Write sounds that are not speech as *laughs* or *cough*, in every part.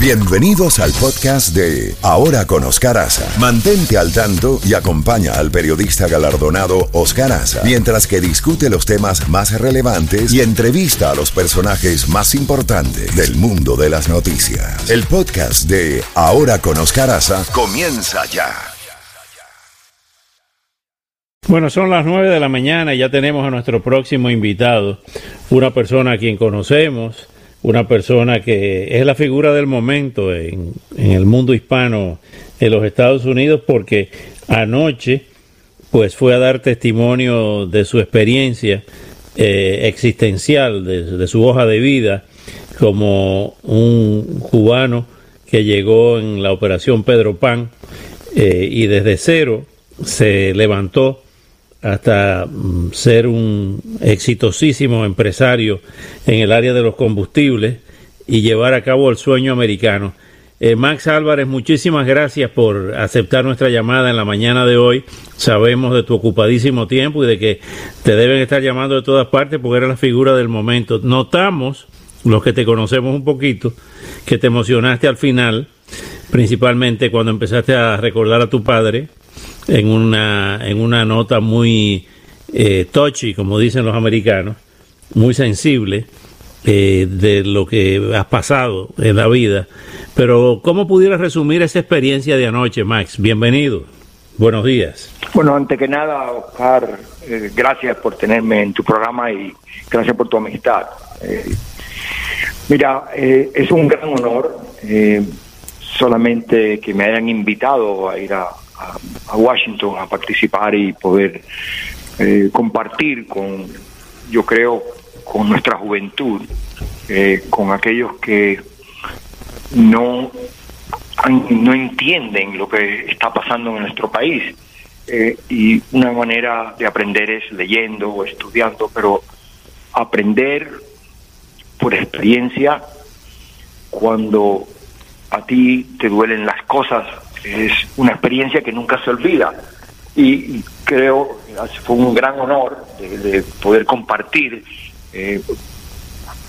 Bienvenidos al podcast de Ahora con Oscar Aza. Mantente al tanto y acompaña al periodista galardonado Oscar Aza mientras que discute los temas más relevantes y entrevista a los personajes más importantes del mundo de las noticias. El podcast de Ahora con Oscar Aza comienza ya. Bueno, son las 9 de la mañana y ya tenemos a nuestro próximo invitado, una persona a quien conocemos una persona que es la figura del momento en, el mundo hispano en los Estados Unidos porque anoche pues fue a dar testimonio de su experiencia eh, existencial, de, su hoja de vida como un cubano que llegó en la operación Pedro Pan eh, y desde cero se levantó hasta mm, ser un exitosísimo empresario en el área de los combustibles y llevar a cabo el sueño americano. Eh, Max Álvarez, muchísimas gracias por aceptar nuestra llamada en la mañana de hoy. Sabemos de tu ocupadísimo tiempo y de que te deben estar llamando de todas partes porque eres la figura del momento. Notamos, los que te conocemos un poquito, que te emocionaste al final, principalmente cuando empezaste a recordar a tu padre, en una, en una nota muy eh, touchy, como dicen los americanos, muy sensible eh, de lo que has pasado en la vida. Pero, ¿cómo pudieras resumir esa experiencia de anoche, Max? Bienvenido. Buenos días. Bueno, antes que nada, Oscar, eh, gracias por tenerme en tu programa y gracias por tu amistad. mira, es un gran honor solamente que me hayan invitado a ir a, a, Washington a participar y poder eh, compartir con, yo creo, con nuestra juventud, eh, con aquellos que no, no entienden lo que está pasando en nuestro país. Eh, y una manera de aprender es leyendo o estudiando, pero aprender por experiencia cuando a ti te duelen las cosas es una experiencia que nunca se olvida. Y, creo fue un gran honor de, poder compartir eh,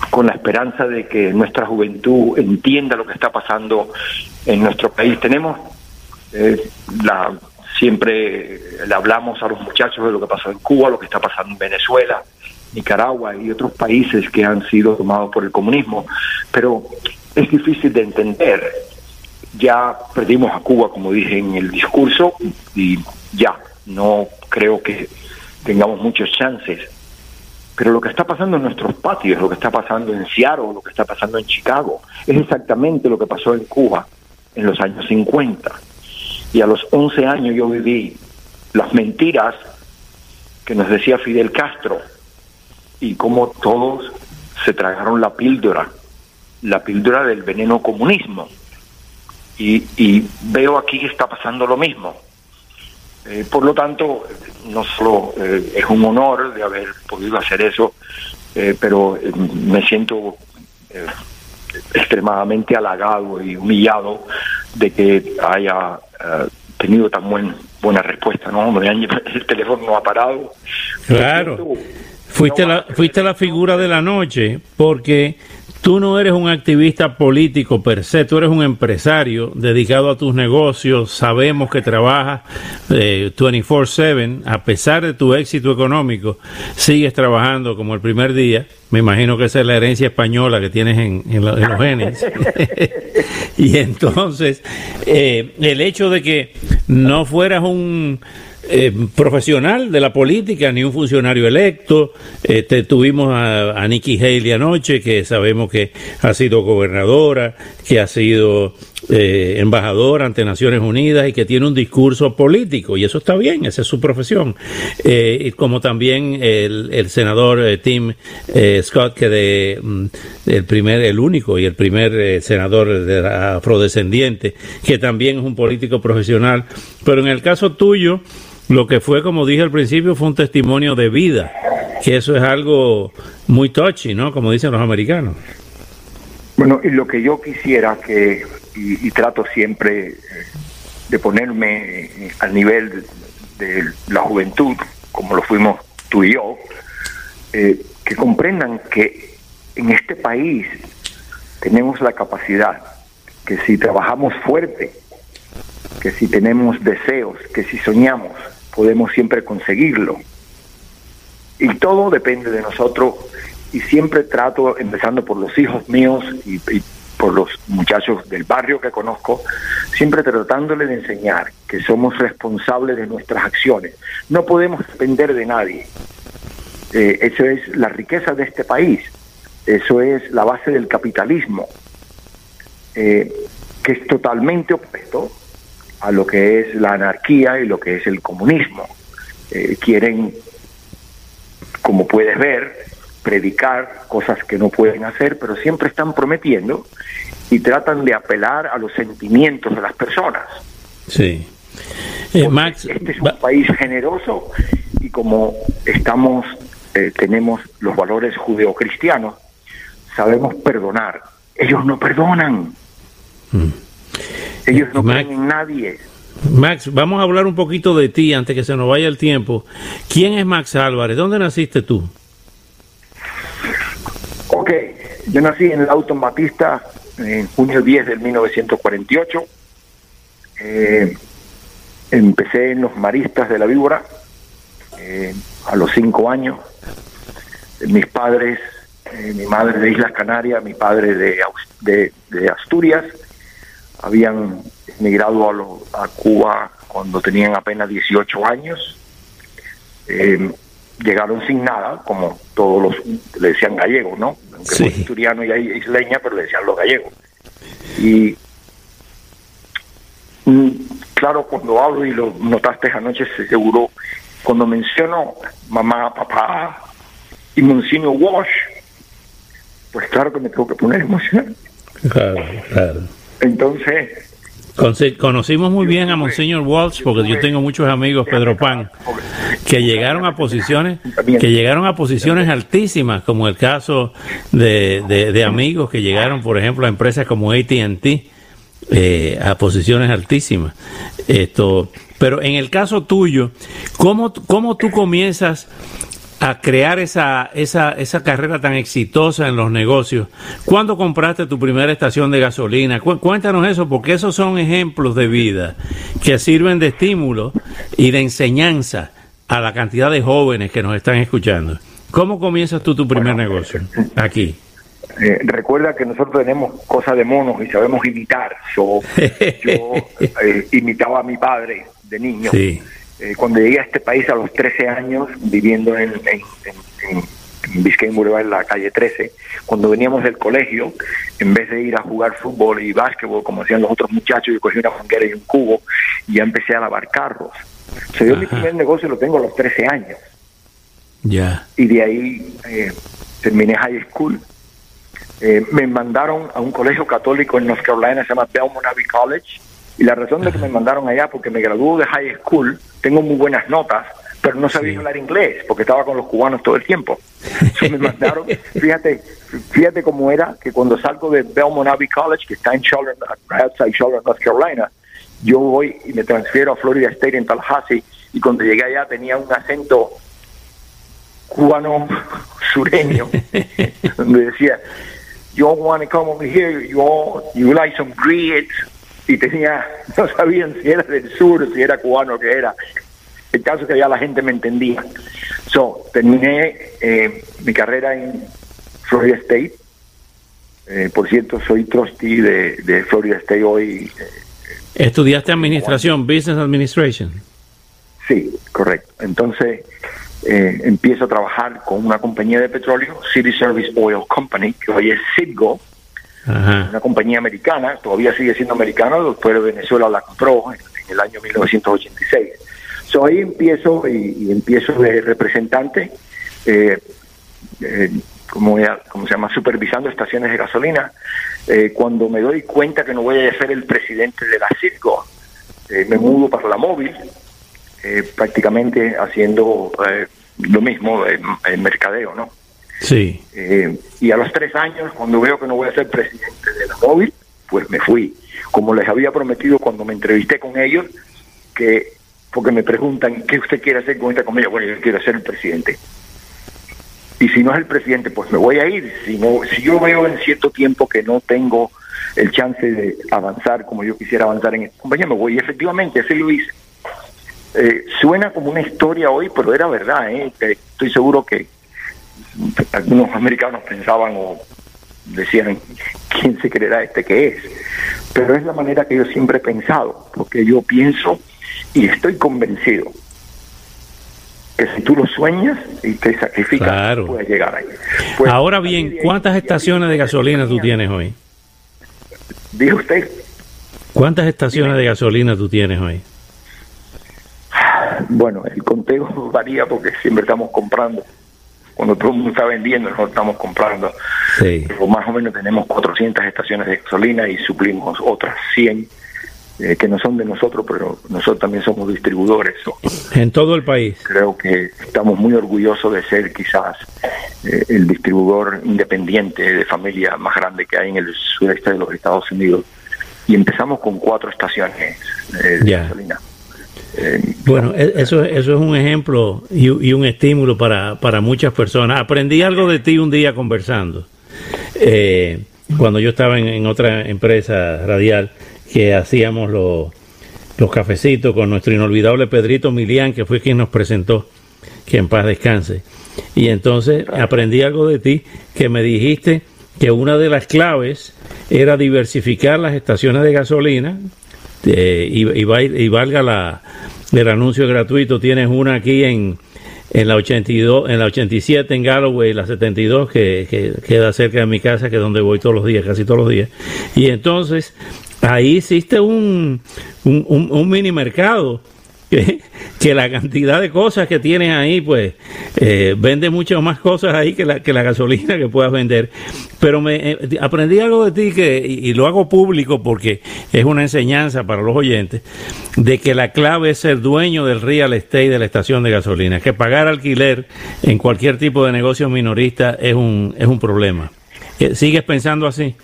con la esperanza de que nuestra juventud entienda lo que está pasando en nuestro país. Tenemos eh, la siempre le hablamos a los muchachos de lo que pasó en Cuba, lo que está pasando en Venezuela, Nicaragua y otros países que han sido tomados por el comunismo, pero es difícil de entender ya perdimos a Cuba, como dije en el discurso, y ya, no creo que tengamos muchos chances. Pero lo que está pasando en nuestros patios, lo que está pasando en Seattle, lo que está pasando en Chicago, es exactamente lo que pasó en Cuba en los años 50. Y a los 11 años yo viví las mentiras que nos decía Fidel Castro y cómo todos se tragaron la píldora, la píldora del veneno comunismo y, veo aquí que está pasando lo mismo. Eh, por lo tanto, no solo eh, es un honor de haber podido hacer eso, eh, pero me siento extremadamente halagado y humillado de que haya tenido tan buen, buena respuesta, ¿no? *laughs* el teléfono no ha parado. Claro. Fuiste, la, fuiste la figura de la noche porque Tú no eres un activista político per se, tú eres un empresario dedicado a tus negocios, sabemos que trabajas 24/7, eh, a pesar de tu éxito económico, sigues trabajando como el primer día, me imagino que esa es la herencia española que tienes en, los genes. *laughs* y entonces, eh, el hecho de que no fueras un eh, profesional de la política, ni un funcionario electo. Este, tuvimos a, a, Nikki Haley anoche, que sabemos que ha sido gobernadora, que ha sido eh, embajadora ante Naciones Unidas y que tiene un discurso político, y eso está bien, esa es su profesión. Eh, como también el, senador Tim Scott, que de mm, el primer, el único y el primer senador de afrodescendiente, que también es un político profesional. Pero en el caso tuyo, lo que fue, como dije al principio, fue un testimonio de vida, que eso es algo muy touchy, ¿no? Como dicen los americanos. Bueno, y lo que yo quisiera que, y, trato siempre eh, de ponerme eh, al nivel de, la juventud, como lo fuimos tú y yo, eh, que comprendan que en este país tenemos la capacidad que si trabajamos fuerte, que si tenemos deseos, que si soñamos, podemos siempre conseguirlo. Y todo depende de nosotros y siempre trato, empezando por los hijos míos y, por los muchachos del barrio que conozco, siempre tratándole de enseñar que somos responsables de nuestras acciones. No podemos depender de nadie. Eh, eso es la riqueza de este país. Eso es la base del capitalismo, eh, que es totalmente opuesto a lo que es la anarquía y lo que es el comunismo. Eh, quieren, como puedes ver, predicar cosas que no pueden hacer, pero siempre están prometiendo y tratan de apelar a los sentimientos de las personas. Sí. Eh, Max, este es un país generoso y como estamos, eh, tenemos los valores judeocristianos, sabemos perdonar. Ellos no perdonan. Mm. Ellos no creen en nadie. Max, vamos a hablar un poquito de ti antes que se nos vaya el tiempo. ¿Quién es Max Álvarez? ¿Dónde naciste tú? Ok, yo nací en el automatista en junio 10 del 1948. Eh, empecé en los maristas de la víbora eh, a los cinco años. Mis padres, eh, mi madre de Islas Canarias, mi padre de, de, Asturias, habían emigrado a, a, Cuba cuando tenían apenas 18 años llegaron sin nada, como todos los, le decían gallegos, ¿no? Aunque sí. asturiano y isleña, pero le decían los gallegos. Y mm, claro, cuando hablo, y lo notaste anoche, seguro, cuando menciono mamá, papá y Monsignor Wash, pues claro que me tengo que poner emocional. Claro, claro. Entonces, Conocimos muy bien a Monseñor Walsh porque yo tengo muchos amigos Pedro Pan que llegaron a posiciones que llegaron a posiciones altísimas como el caso de, de, amigos que llegaron por ejemplo a empresas como AT&T eh, a posiciones altísimas. Esto pero en el caso tuyo cómo cómo tú comienzas a crear esa, esa, esa carrera tan exitosa en los negocios. ¿Cuándo compraste tu primera estación de gasolina? cuéntanos eso, porque esos son ejemplos de vida que sirven de estímulo y de enseñanza a la cantidad de jóvenes que nos están escuchando. ¿Cómo comienzas tú tu primer negocio aquí? Eh, recuerda que nosotros tenemos cosas de monos y sabemos imitar. Yo, *laughs* eh, imitaba a mi padre de niño. Sí eh, cuando llegué a este país a los 13 años, viviendo en, en, en, Biscayne Boulevard, en la calle 13, cuando veníamos del colegio, en vez de ir a jugar fútbol y básquetbol, como hacían los otros muchachos, yo cogí una manguera y un cubo y ya empecé a lavar carros. Se dio mi primer negocio, lo tengo a los 13 años. Ya. Y de ahí eh, terminé high school. Eh, me mandaron a un colegio católico en North Carolina, se llama Belmont Abbey College y la razón de que me mandaron allá, porque me graduó de high school, tengo muy buenas notas, pero no sabía hablar inglés, porque estaba con los cubanos todo el tiempo. me mandaron, *laughs* fíjate, fíjate cómo era que cuando salgo de Belmont Abbey College, que está en Charlotte, outside Charlotte, North Carolina, yo voy y me transfiero a Florida State en Tallahassee, y cuando llegué allá tenía un acento cubano *laughs* sureño, *laughs* donde decía, you all want to come over here, you all, you like some grits, y tenía, *laughs* no sabían si era del sur, si era cubano, que era. El caso es que ya la gente me entendía. So, terminé eh, mi carrera en Florida State. Eh, por cierto, soy trustee de, Florida State hoy. Eh, ¿Estudiaste administración, business administration? Sí, correcto. Entonces, empiezo a trabajar con una compañía de petróleo, City Service Oil Company, que hoy es Citgo, una compañía americana, todavía sigue siendo americana, después de Venezuela la compró en, el año 1986. So ahí empiezo y, empiezo de representante, eh, eh, como, como se llama, supervisando estaciones de gasolina. Eh, cuando me doy cuenta que no voy a ser el presidente de la CIRCO, me mudo para la móvil, prácticamente haciendo lo mismo en mercadeo, ¿no? Sí. Eh, y a los tres años, cuando veo que no voy a ser presidente de la móvil, pues me fui. Como les había prometido cuando me entrevisté con ellos, que porque me preguntan qué usted quiere hacer con esta compañía, bueno, yo quiero ser el presidente. Y si no es el presidente, pues me voy a ir. Si no, si yo veo en cierto tiempo que no tengo el chance de avanzar como yo quisiera avanzar en esta compañía, me voy. Y efectivamente, así lo hice. Eh, suena como una historia hoy, pero era verdad. ¿eh? Estoy seguro que algunos americanos pensaban o decían, ¿quién se creerá este que es? Pero es la manera que yo siempre he pensado, porque yo pienso y estoy convencido que si tú lo sueñas y te sacrificas, puedes llegar ahí. Pues, Ahora bien, ¿cuántas estaciones de gasolina tú tienes hoy? Dijo usted. ¿Cuántas estaciones de gasolina tú tienes hoy? Bueno, el conteo varía porque siempre estamos comprando. Cuando todo el mundo está vendiendo, nosotros estamos comprando. Sí. Pero más o menos tenemos 400 estaciones de gasolina y suplimos otras 100 eh, que no son de nosotros, pero nosotros también somos distribuidores. En todo el país. Creo que estamos muy orgullosos de ser quizás eh, el distribuidor independiente de familia más grande que hay en el sureste de los Estados Unidos. Y empezamos con cuatro estaciones eh, de gasolina. Bueno, e-, eso, es un ejemplo y, un estímulo para, para muchas personas. Aprendí algo de ti un día conversando. cuando yo estaba en, otra empresa radial que hacíamos los, los cafecitos con nuestro inolvidable Pedrito Milián, que fue quien nos presentó, que en paz descanse. Y entonces aprendí algo de ti, que me dijiste que una de las claves era diversificar las estaciones de gasolina, eh, y, y, valga la, el anuncio gratuito, tienes una aquí en, en la 82, en la 87 en Galloway, la 72 que, que, queda cerca de mi casa, que es donde voy todos los días, casi todos los días. Y entonces ahí existe un, un, un, mini mercado que, la cantidad de cosas que tienes ahí, pues eh, vende muchas más cosas ahí que la, que la gasolina que puedas vender. Pero me eh, aprendí algo de ti que, y, lo hago público porque es una enseñanza para los oyentes, de que la clave es ser dueño del real estate de la estación de gasolina, que pagar alquiler en cualquier tipo de negocio minorista es un, es un problema. Eh, ¿Sigues pensando así?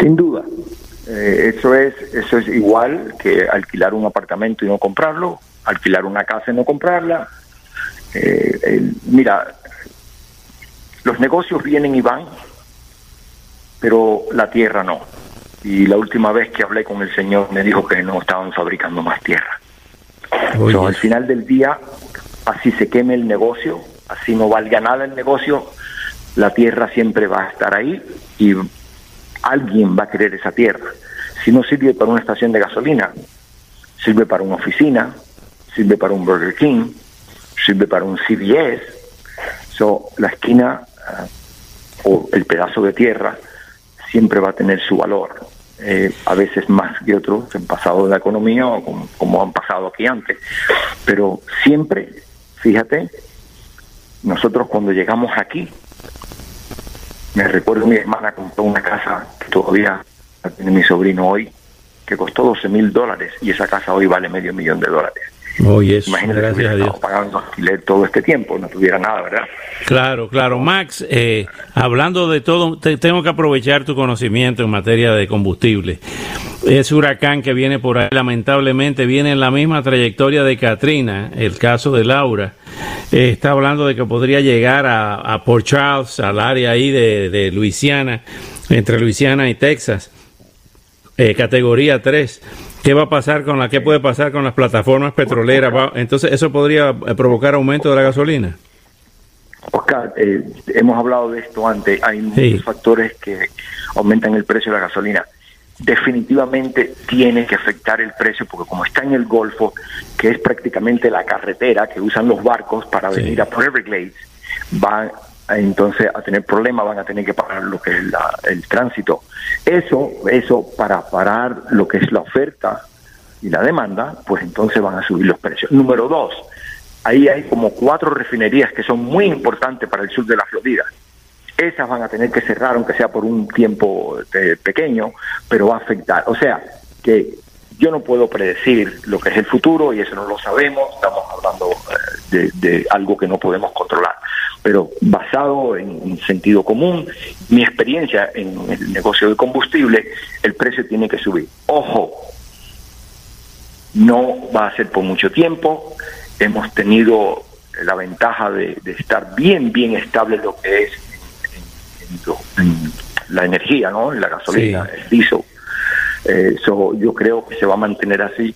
Sin duda, eh, eso es eso es igual que alquilar un apartamento y no comprarlo, alquilar una casa y no comprarla. Eh, mira, los negocios vienen y van, pero la tierra no. Y la última vez que hablé con el señor me dijo que no estaban fabricando más tierra. al final del día, así se queme el negocio, así no valga nada el negocio, la tierra siempre va a estar ahí y alguien va a querer esa tierra. Si no sirve para una estación de gasolina, sirve para una oficina, sirve para un Burger King, sirve para un CVS. So, la esquina ah, o el pedazo de tierra siempre va a tener su valor. Eh, a veces más que otros en pasado de la economía o como, como han pasado aquí antes. Pero siempre, fíjate, nosotros cuando llegamos aquí, me recuerdo mi hermana compró una casa que todavía tiene mi sobrino hoy, que costó 12 mil dólares y esa casa hoy vale medio millón de dólares. Imagínate gracias a Dios. pagando alquiler todo este tiempo, no tuviera nada, ¿verdad? Claro, claro. Max, eh, hablando de todo, tengo que aprovechar tu conocimiento en materia de combustible. Ese huracán que viene por ahí, lamentablemente, viene en la misma trayectoria de Katrina, el caso de Laura. Eh, está hablando de que podría llegar a, Port Charles, al área ahí de, de Luisiana, entre Luisiana y Texas. Eh, categoría 3 ¿Qué va a pasar con la, qué puede pasar con las plataformas petroleras? entonces, ¿eso podría eh, provocar aumento de la gasolina? Oscar, eh, hemos hablado de esto antes. Hay muchos factores que aumentan el precio de la gasolina. Definitivamente tiene que afectar el precio porque como está en el Golfo, que es prácticamente la carretera que usan los barcos para venir a Everglades, va entonces a tener problemas, van a tener que pagar lo que es el tránsito. Eso, eso para parar lo que es la oferta y la demanda, pues entonces van a subir los precios. Número dos, ahí hay como cuatro refinerías que son muy importantes para el sur de la Florida. Esas van a tener que cerrar, aunque sea por un tiempo eh, pequeño, pero va a afectar. O sea, que yo no puedo predecir lo que es el futuro y eso no lo sabemos, estamos hablando eh, de, algo que no podemos controlar. Pero basado en, sentido común, mi experiencia en el negocio de combustible, el precio tiene que subir. Ojo, no va a ser por mucho tiempo, hemos tenido la ventaja de, estar bien, bien estable lo que es en, la energía, ¿no? La gasolina, el diesel. Eso yo creo que se va a mantener así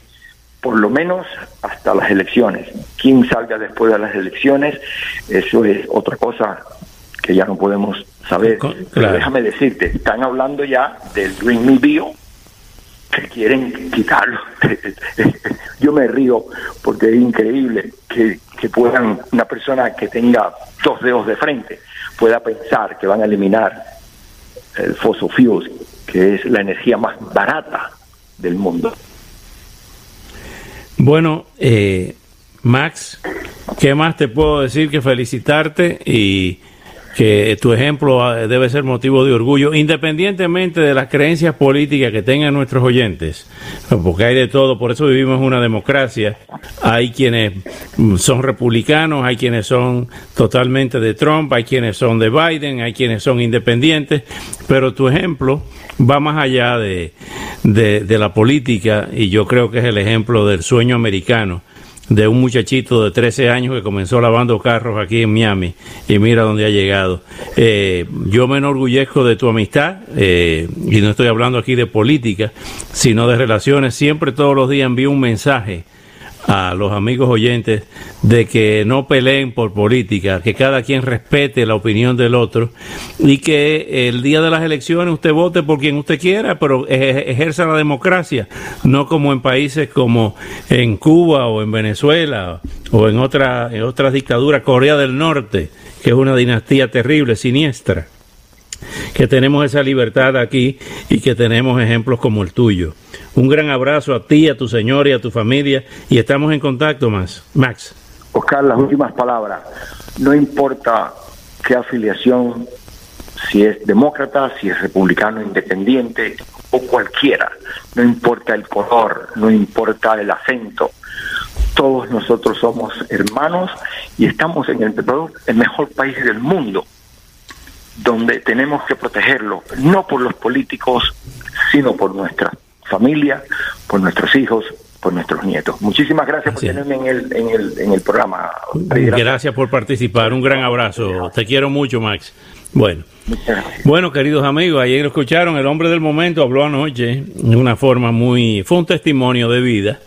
por lo menos hasta las elecciones. Quién salga después de las elecciones, eso es otra cosa que ya no podemos saber. Pero déjame decirte, están hablando ya del Green New Deal, que quieren quitarlo. *laughs* Yo me río porque es increíble que, que puedan, una persona que tenga dos dedos de frente, pueda pensar que van a eliminar el fossil fuels, que es la energía más barata del mundo. Bueno, eh, Max, ¿qué más te puedo decir que felicitarte y que tu ejemplo ah, debe ser motivo de orgullo, independientemente de las creencias políticas que tengan nuestros oyentes, porque hay de todo, por eso vivimos una democracia. Hay quienes son republicanos, hay quienes son totalmente de Trump, hay quienes son de Biden, hay quienes son independientes, pero tu ejemplo va más allá de, de la política y yo creo que es el ejemplo del sueño americano de un muchachito de 13 años que comenzó lavando carros aquí en Miami y mira dónde ha llegado. Eh, yo me enorgullezco de tu amistad eh, y no estoy hablando aquí de política, sino de relaciones. Siempre todos los días envío un mensaje a los amigos oyentes de que no peleen por política, que cada quien respete la opinión del otro y que el día de las elecciones usted vote por quien usted quiera, pero ejerza la democracia, no como en países como en Cuba o en Venezuela o en, otra, en otras dictaduras, Corea del Norte, que es una dinastía terrible, siniestra que tenemos esa libertad aquí y que tenemos ejemplos como el tuyo. Un gran abrazo a ti, a tu señor y a tu familia y estamos en contacto más. Max. Oscar, las últimas palabras. No importa qué afiliación, si es demócrata, si es republicano independiente o cualquiera, no importa el color, no importa el acento, todos nosotros somos hermanos y estamos en el, el mejor país del mundo donde tenemos que protegerlo, no por los políticos, sino por nuestra familia, por nuestros hijos, por nuestros nietos. Muchísimas gracias por tenerme en el, en, el, en el programa. Gracias. por participar, un gran abrazo. Te quiero mucho, Max. Bueno. Bueno, queridos amigos, ayer lo escucharon, el hombre del momento habló anoche de una forma muy, fue un testimonio de vida